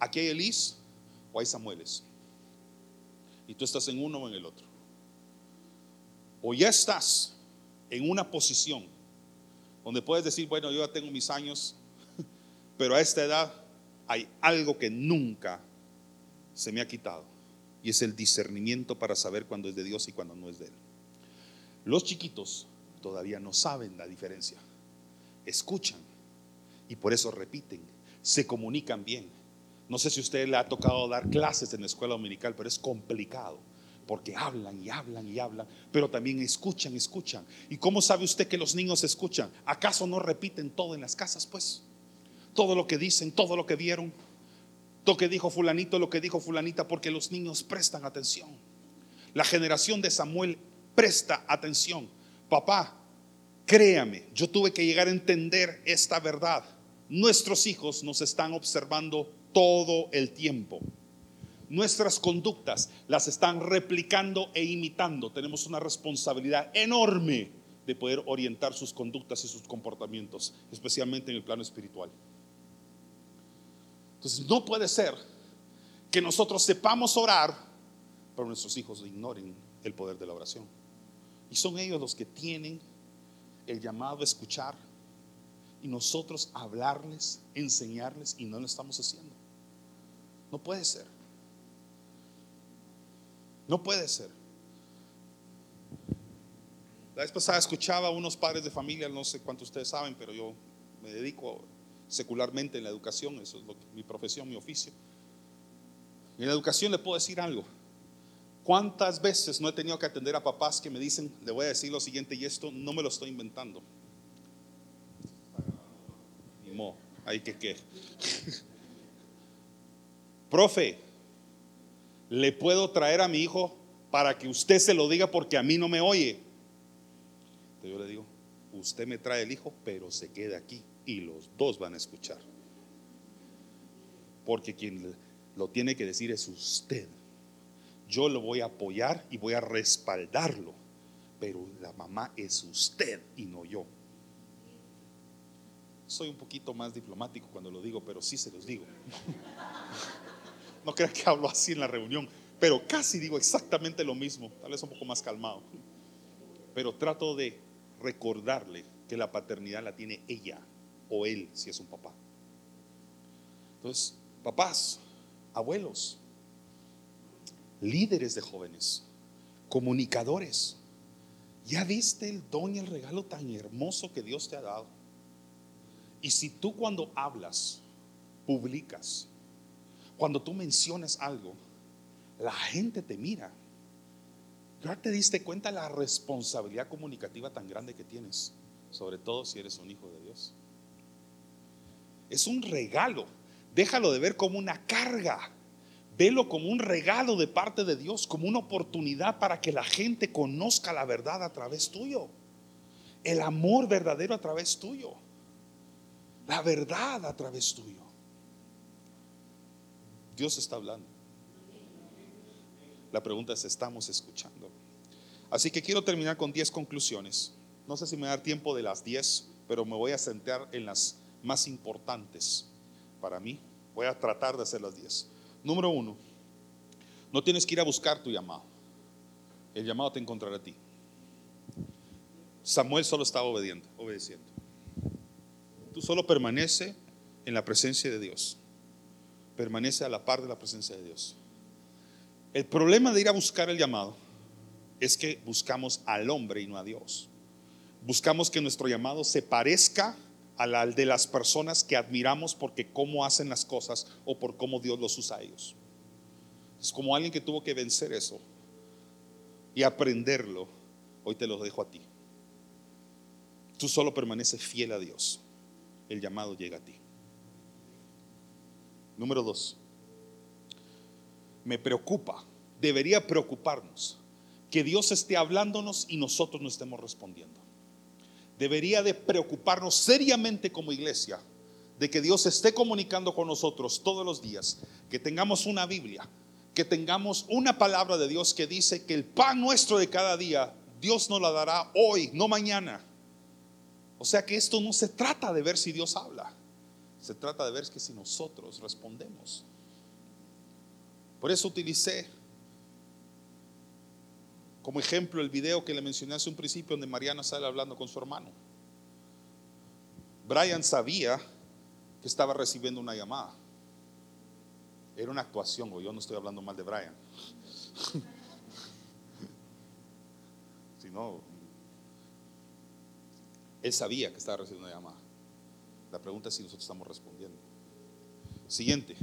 Aquí hay Elis o hay Samueles. Y tú estás en uno o en el otro. O ya estás en una posición donde puedes decir, bueno, yo ya tengo mis años, pero a esta edad hay algo que nunca se me ha quitado. Y es el discernimiento para saber cuándo es de Dios y cuándo no es de Él. Los chiquitos todavía no saben la diferencia escuchan y por eso repiten, se comunican bien, No sé si a usted le ha tocado dar clases en la escuela dominical, pero es complicado porque hablan y hablan y hablan, pero también escuchan, escuchan. ¿Y cómo sabe usted que los niños escuchan? ¿Acaso no repiten todo en las casas, pues? Todo lo que dicen, todo lo que vieron, lo que dijo fulanito, lo que dijo fulanita, porque los niños prestan atención. La generación de Samuel presta atención. Papá, créame, yo tuve que llegar a entender esta verdad. Nuestros hijos nos están observando todo el tiempo nuestras conductas las están replicando e imitando. Tenemos una responsabilidad enorme de poder orientar sus conductas y sus comportamientos, especialmente en el plano espiritual. Entonces, no puede ser que nosotros sepamos orar, pero nuestros hijos ignoren el poder de la oración. Y son ellos los que tienen el llamado a escuchar y nosotros hablarles, enseñarles y no lo estamos haciendo. No puede ser. No puede ser. La vez pasada escuchaba a unos padres de familia, no sé cuántos ustedes saben, pero yo me dedico secularmente en la educación, eso es mi profesión, mi oficio. Y en la educación le puedo decir algo. ¿Cuántas veces no he tenido que atender a papás que me dicen, le voy a decir lo siguiente y esto no me lo estoy inventando? Ni hay que qué. Profe, le puedo traer a mi hijo para que usted se lo diga porque a mí no me oye. Entonces yo le digo, usted me trae el hijo, pero se quede aquí y los dos van a escuchar. Porque quien lo tiene que decir es usted. Yo lo voy a apoyar y voy a respaldarlo, pero la mamá es usted y no yo. Soy un poquito más diplomático cuando lo digo, pero sí se los digo. No crean que hablo así en la reunión, pero casi digo exactamente lo mismo, tal vez un poco más calmado. Pero trato de recordarle que la paternidad la tiene ella o él si es un papá. Entonces, papás, abuelos, líderes de jóvenes, comunicadores, ¿ya viste el don y el regalo tan hermoso que Dios te ha dado? Y si tú cuando hablas, publicas, cuando tú mencionas algo, la gente te mira. ¿Ya te diste cuenta la responsabilidad comunicativa tan grande que tienes? Sobre todo si eres un hijo de Dios. Es un regalo. Déjalo de ver como una carga. Velo como un regalo de parte de Dios, como una oportunidad para que la gente conozca la verdad a través tuyo. El amor verdadero a través tuyo. La verdad a través tuyo. Dios está hablando. La pregunta es, ¿estamos escuchando? Así que quiero terminar con 10 conclusiones. No sé si me da tiempo de las 10, pero me voy a centrar en las más importantes para mí. Voy a tratar de hacer las 10. Número uno, no tienes que ir a buscar tu llamado. El llamado te encontrará a ti. Samuel solo estaba obediendo, obedeciendo. Tú solo permanece en la presencia de Dios permanece a la par de la presencia de Dios. El problema de ir a buscar el llamado es que buscamos al hombre y no a Dios. Buscamos que nuestro llamado se parezca al de las personas que admiramos porque cómo hacen las cosas o por cómo Dios los usa a ellos. Es como alguien que tuvo que vencer eso y aprenderlo. Hoy te lo dejo a ti. Tú solo permaneces fiel a Dios. El llamado llega a ti. Número dos, me preocupa, debería preocuparnos que Dios esté hablándonos y nosotros no estemos respondiendo. Debería de preocuparnos seriamente como iglesia de que Dios esté comunicando con nosotros todos los días, que tengamos una Biblia, que tengamos una palabra de Dios que dice que el pan nuestro de cada día Dios nos la dará hoy, no mañana. O sea que esto no se trata de ver si Dios habla. Se trata de ver que si nosotros respondemos. Por eso utilicé como ejemplo el video que le mencioné hace un principio donde Mariana sale hablando con su hermano. Brian sabía que estaba recibiendo una llamada. Era una actuación, o yo no estoy hablando mal de Brian. sino, él sabía que estaba recibiendo una llamada. La pregunta es si nosotros estamos respondiendo. Siguiente,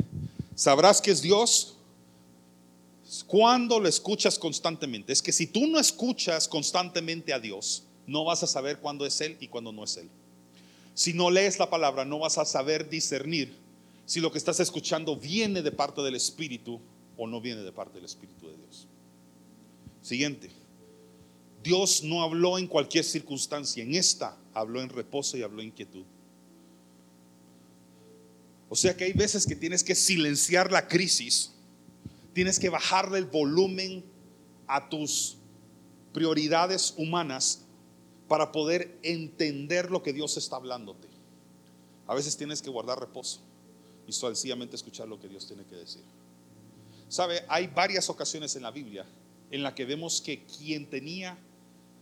Sabrás que es Dios cuando lo escuchas constantemente. Es que si tú no escuchas constantemente a Dios, no vas a saber cuándo es Él y cuándo no es Él. Si no lees la palabra, no vas a saber discernir si lo que estás escuchando viene de parte del Espíritu o no viene de parte del Espíritu de Dios. Siguiente. Dios no habló en cualquier circunstancia. En esta habló en reposo y habló en quietud. O sea que hay veces que tienes que silenciar la crisis. Tienes que bajarle el volumen a tus prioridades humanas para poder entender lo que Dios está hablándote. A veces tienes que guardar reposo y sencillamente escuchar lo que Dios tiene que decir. Sabe, hay varias ocasiones en la Biblia en la que vemos que quien tenía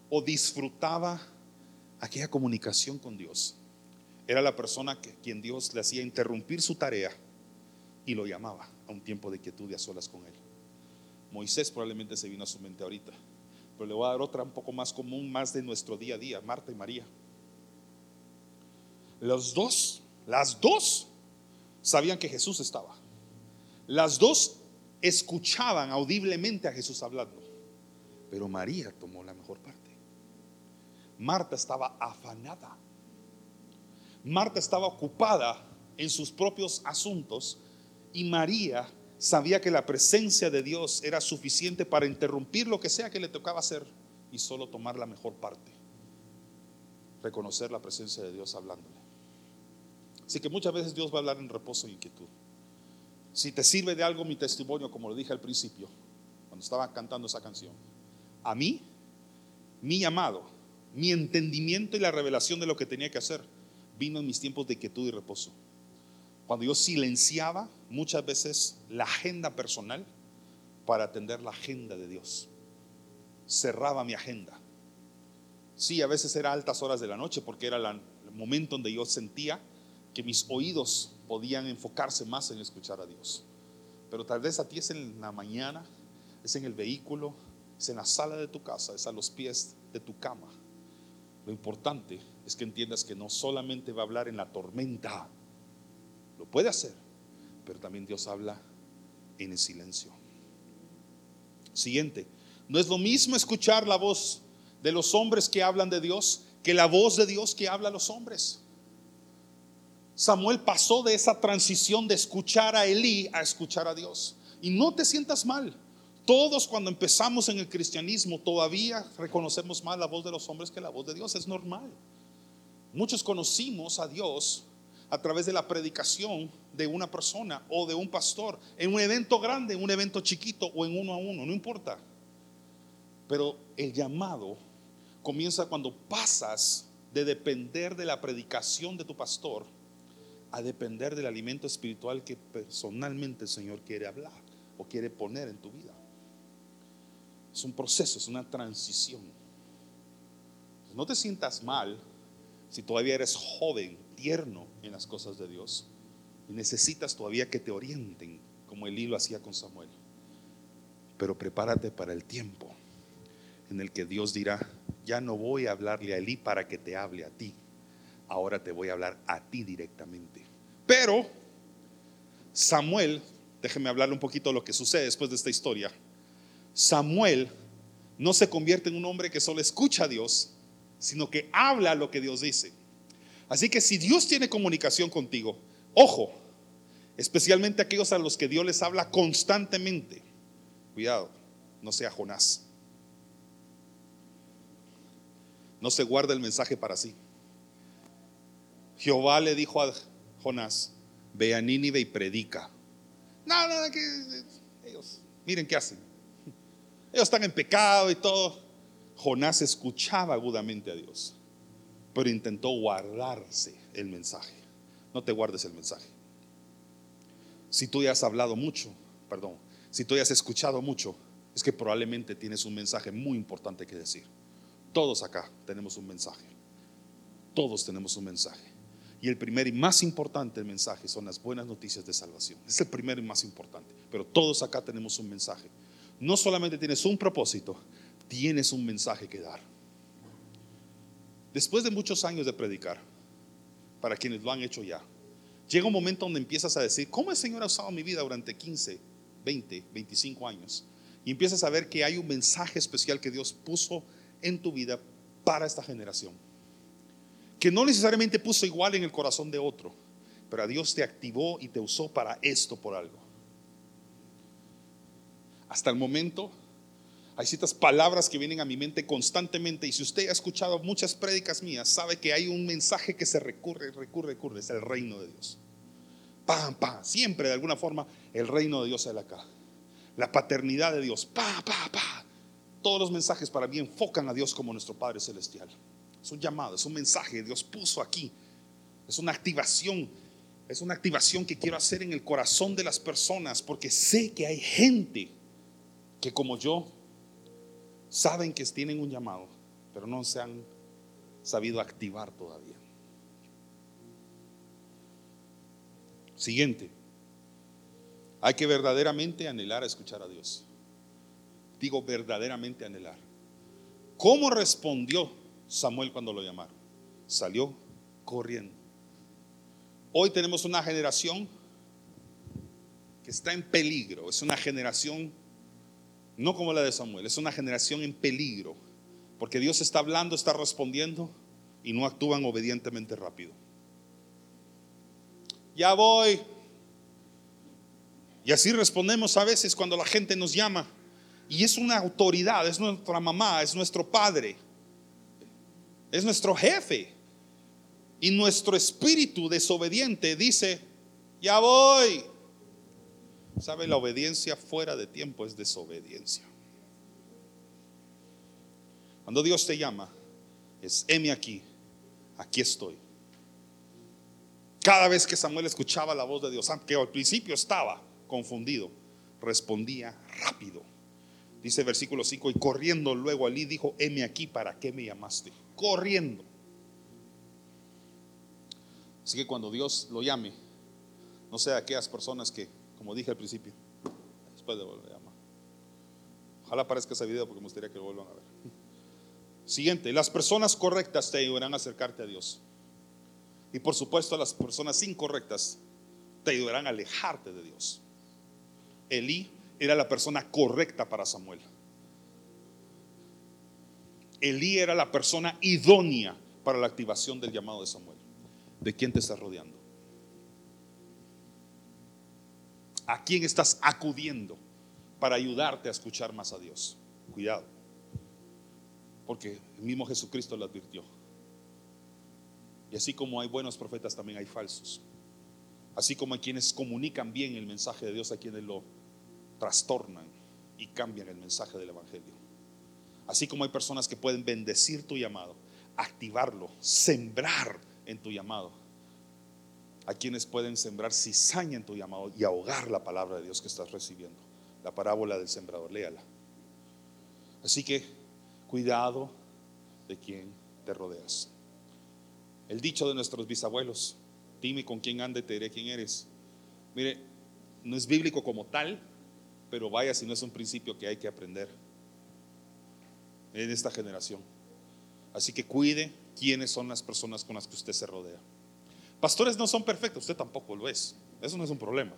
o disfrutaba aquella comunicación con Dios era la persona que quien Dios le hacía interrumpir su tarea y lo llamaba a un tiempo de quietud y a solas con él. Moisés probablemente se vino a su mente ahorita, pero le voy a dar otra un poco más común, más de nuestro día a día, Marta y María. Los dos, las dos sabían que Jesús estaba. Las dos escuchaban audiblemente a Jesús hablando, pero María tomó la mejor parte. Marta estaba afanada. Marta estaba ocupada en sus propios asuntos y María sabía que la presencia de Dios era suficiente para interrumpir lo que sea que le tocaba hacer y solo tomar la mejor parte. Reconocer la presencia de Dios hablándole. Así que muchas veces Dios va a hablar en reposo e inquietud. Si te sirve de algo mi testimonio, como lo dije al principio, cuando estaba cantando esa canción, a mí, mi llamado, mi entendimiento y la revelación de lo que tenía que hacer vino en mis tiempos de quietud y reposo. Cuando yo silenciaba muchas veces la agenda personal para atender la agenda de Dios. Cerraba mi agenda. Sí, a veces era altas horas de la noche porque era el momento donde yo sentía que mis oídos podían enfocarse más en escuchar a Dios. Pero tal vez a ti es en la mañana, es en el vehículo, es en la sala de tu casa, es a los pies de tu cama. Lo importante es que entiendas que no solamente va a hablar en la tormenta, lo puede hacer, pero también Dios habla en el silencio. Siguiente, no es lo mismo escuchar la voz de los hombres que hablan de Dios que la voz de Dios que habla a los hombres. Samuel pasó de esa transición de escuchar a Elí a escuchar a Dios. Y no te sientas mal. Todos cuando empezamos en el cristianismo todavía reconocemos más la voz de los hombres que la voz de Dios. Es normal. Muchos conocimos a Dios a través de la predicación de una persona o de un pastor en un evento grande, en un evento chiquito o en uno a uno, no importa. Pero el llamado comienza cuando pasas de depender de la predicación de tu pastor a depender del alimento espiritual que personalmente el Señor quiere hablar o quiere poner en tu vida. Es un proceso, es una transición. No te sientas mal si todavía eres joven, tierno en las cosas de Dios y necesitas todavía que te orienten como Elí lo hacía con Samuel. Pero prepárate para el tiempo en el que Dios dirá, ya no voy a hablarle a Elí para que te hable a ti ahora te voy a hablar a ti directamente. Pero Samuel, déjeme hablarle un poquito de lo que sucede después de esta historia. Samuel no se convierte en un hombre que solo escucha a Dios, sino que habla lo que Dios dice. Así que si Dios tiene comunicación contigo, ojo, especialmente aquellos a los que Dios les habla constantemente, cuidado, no sea Jonás. No se guarda el mensaje para sí. Jehová le dijo a Jonás, ve a Nínive y predica. No, no, que ellos, miren qué hacen. Ellos están en pecado y todo. Jonás escuchaba agudamente a Dios, pero intentó guardarse el mensaje. No te guardes el mensaje. Si tú ya has hablado mucho, perdón, si tú ya has escuchado mucho, es que probablemente tienes un mensaje muy importante que decir. Todos acá tenemos un mensaje. Todos tenemos un mensaje. Y el primer y más importante mensaje son las buenas noticias de salvación. Es el primero y más importante. Pero todos acá tenemos un mensaje. No solamente tienes un propósito, tienes un mensaje que dar. Después de muchos años de predicar, para quienes lo han hecho ya, llega un momento donde empiezas a decir, ¿cómo el Señor ha usado mi vida durante 15, 20, 25 años? Y empiezas a ver que hay un mensaje especial que Dios puso en tu vida para esta generación. Que no necesariamente puso igual en el corazón de otro, pero a Dios te activó y te usó para esto por algo. Hasta el momento hay ciertas palabras que vienen a mi mente constantemente y si usted ha escuchado muchas prédicas mías, sabe que hay un mensaje que se recurre, recurre, recurre, es el reino de Dios. Pam, pam, siempre de alguna forma el reino de Dios sale acá. La paternidad de Dios, pa, pa, pa. Todos los mensajes para mí enfocan a Dios como nuestro Padre Celestial. Es un llamado, es un mensaje Dios puso aquí. Es una activación, es una activación que quiero hacer en el corazón de las personas porque sé que hay gente que como yo saben que tienen un llamado, pero no se han sabido activar todavía. Siguiente, hay que verdaderamente anhelar a escuchar a Dios. Digo verdaderamente anhelar. ¿Cómo respondió Samuel cuando lo llamaron? Salió corriendo. Hoy tenemos una generación que está en peligro. Es una generación no como la de Samuel, es una generación en peligro, porque Dios está hablando, está respondiendo y no actúan obedientemente rápido. Ya voy. Y así respondemos a veces cuando la gente nos llama. Y es una autoridad, es nuestra mamá, es nuestro padre, es nuestro jefe. Y nuestro espíritu desobediente dice, ya voy. ¿Sabe? La obediencia fuera de tiempo es desobediencia. Cuando Dios te llama, es, heme aquí, aquí estoy. Cada vez que Samuel escuchaba la voz de Dios, aunque al principio estaba confundido, respondía rápido. Dice versículo 5, y corriendo luego allí dijo, heme aquí, ¿para qué me llamaste? Corriendo. Así que cuando Dios lo llame, no sea aquellas personas que como dije al principio. Después de volver a llamar. Ojalá aparezca ese video porque me gustaría que lo vuelvan a ver. Siguiente, las personas correctas te ayudarán a acercarte a Dios. Y por supuesto, las personas incorrectas te ayudarán a alejarte de Dios. Elí era la persona correcta para Samuel. Elí era la persona idónea para la activación del llamado de Samuel. ¿De quién te estás rodeando? ¿A quién estás acudiendo para ayudarte a escuchar más a Dios? Cuidado. Porque el mismo Jesucristo lo advirtió. Y así como hay buenos profetas, también hay falsos. Así como hay quienes comunican bien el mensaje de Dios, hay quienes lo trastornan y cambian el mensaje del Evangelio. Así como hay personas que pueden bendecir tu llamado, activarlo, sembrar en tu llamado a quienes pueden sembrar cizaña en tu llamado y ahogar la palabra de Dios que estás recibiendo. La parábola del sembrador, léala. Así que cuidado de quien te rodeas. El dicho de nuestros bisabuelos, dime con quién anda y te diré quién eres. Mire, no es bíblico como tal, pero vaya si no es un principio que hay que aprender en esta generación. Así que cuide quiénes son las personas con las que usted se rodea. Pastores no son perfectos, usted tampoco lo es. Eso no es un problema.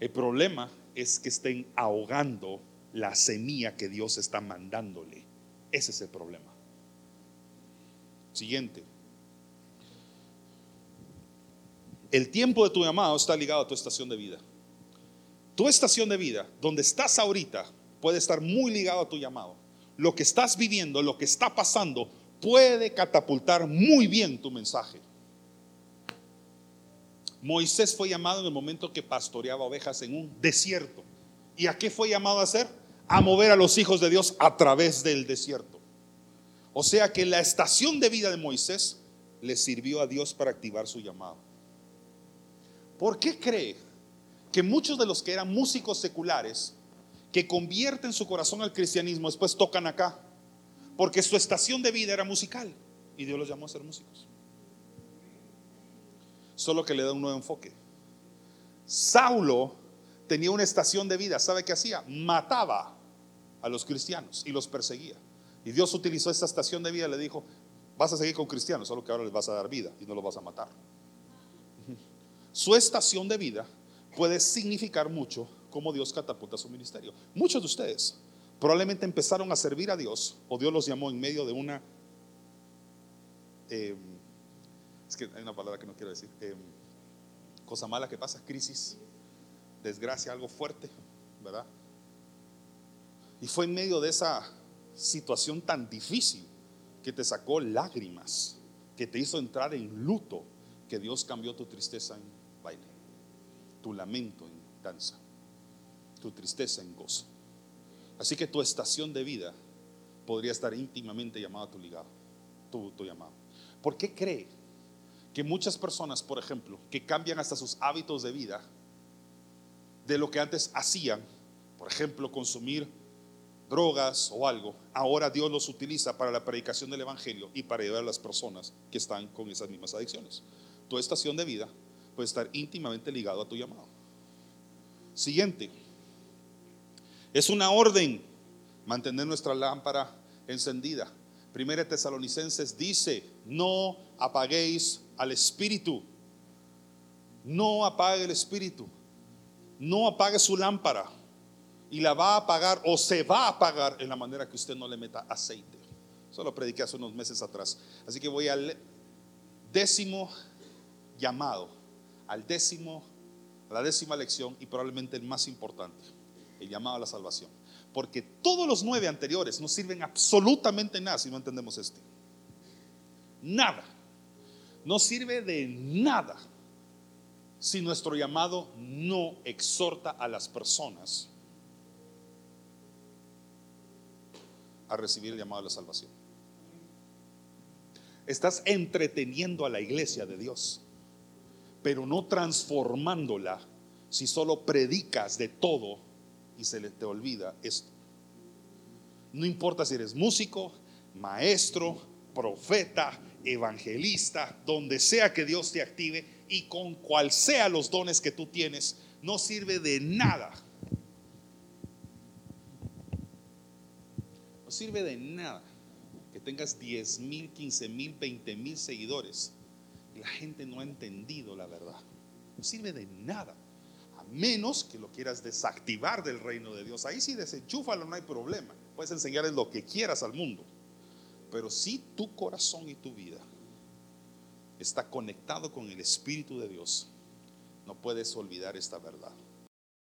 El problema es que estén ahogando la semilla que Dios está mandándole. Ese es el problema. Siguiente. El tiempo de tu llamado está ligado a tu estación de vida. Tu estación de vida, donde estás ahorita, puede estar muy ligado a tu llamado. Lo que estás viviendo, lo que está pasando, puede catapultar muy bien tu mensaje. Moisés fue llamado en el momento que pastoreaba ovejas en un desierto. ¿Y a qué fue llamado a hacer? A mover a los hijos de Dios a través del desierto. O sea que la estación de vida de Moisés le sirvió a Dios para activar su llamado. ¿Por qué cree que muchos de los que eran músicos seculares, que convierten su corazón al cristianismo, después tocan acá? Porque su estación de vida era musical y Dios los llamó a ser músicos solo que le da un nuevo enfoque. Saulo tenía una estación de vida, ¿sabe qué hacía? Mataba a los cristianos y los perseguía. Y Dios utilizó esta estación de vida y le dijo, vas a seguir con cristianos, solo que ahora les vas a dar vida y no los vas a matar. su estación de vida puede significar mucho cómo Dios catapulta su ministerio. Muchos de ustedes probablemente empezaron a servir a Dios o Dios los llamó en medio de una... eh, es que hay una palabra que no quiero decir. eh, cosa mala que pasa, crisis, desgracia, algo fuerte, ¿verdad? Y fue en medio de esa situación tan difícil que te sacó lágrimas, que te hizo entrar en luto, que Dios cambió tu tristeza en baile, tu lamento en danza, tu tristeza en gozo. Así que tu estación de vida podría estar íntimamente llamada a tu ligado, tu, tu llamado. ¿Por qué cree que muchas personas, por ejemplo, que cambian hasta sus hábitos de vida de lo que antes hacían, por ejemplo, consumir drogas o algo, ahora Dios los utiliza para la predicación del Evangelio y para ayudar a las personas que están con esas mismas adicciones. Tu estación de vida puede estar íntimamente ligado a tu llamado. Siguiente, es una orden mantener nuestra lámpara encendida. Primera Tesalonicenses dice, no apaguéis al espíritu. No apague el espíritu. No apague su lámpara. Y la va a apagar o se va a apagar en la manera que usted no le meta aceite. Eso lo prediqué hace unos meses atrás. Así que voy al décimo llamado, al décimo, a la décima lección y probablemente el más importante, el llamado a la salvación. Porque todos los nueve anteriores no sirven absolutamente nada si no entendemos este. Nada. No sirve de nada si nuestro llamado no exhorta a las personas a recibir el llamado a la salvación. Estás entreteniendo a la iglesia de Dios, pero no transformándola si solo predicas de todo y se te olvida esto. No importa si eres músico, maestro, profeta, evangelista, donde sea que Dios te active y con cual sea los dones que tú tienes, no sirve de nada. No sirve de nada que tengas 10 mil, 15 mil, 20 mil seguidores y la gente no ha entendido la verdad. No sirve de nada. A menos que lo quieras desactivar del reino de Dios. Ahí sí desenchúfalo, no hay problema. Puedes enseñarles lo que quieras al mundo. Pero si tu corazón y tu vida está conectado con el Espíritu de Dios, no puedes olvidar esta verdad.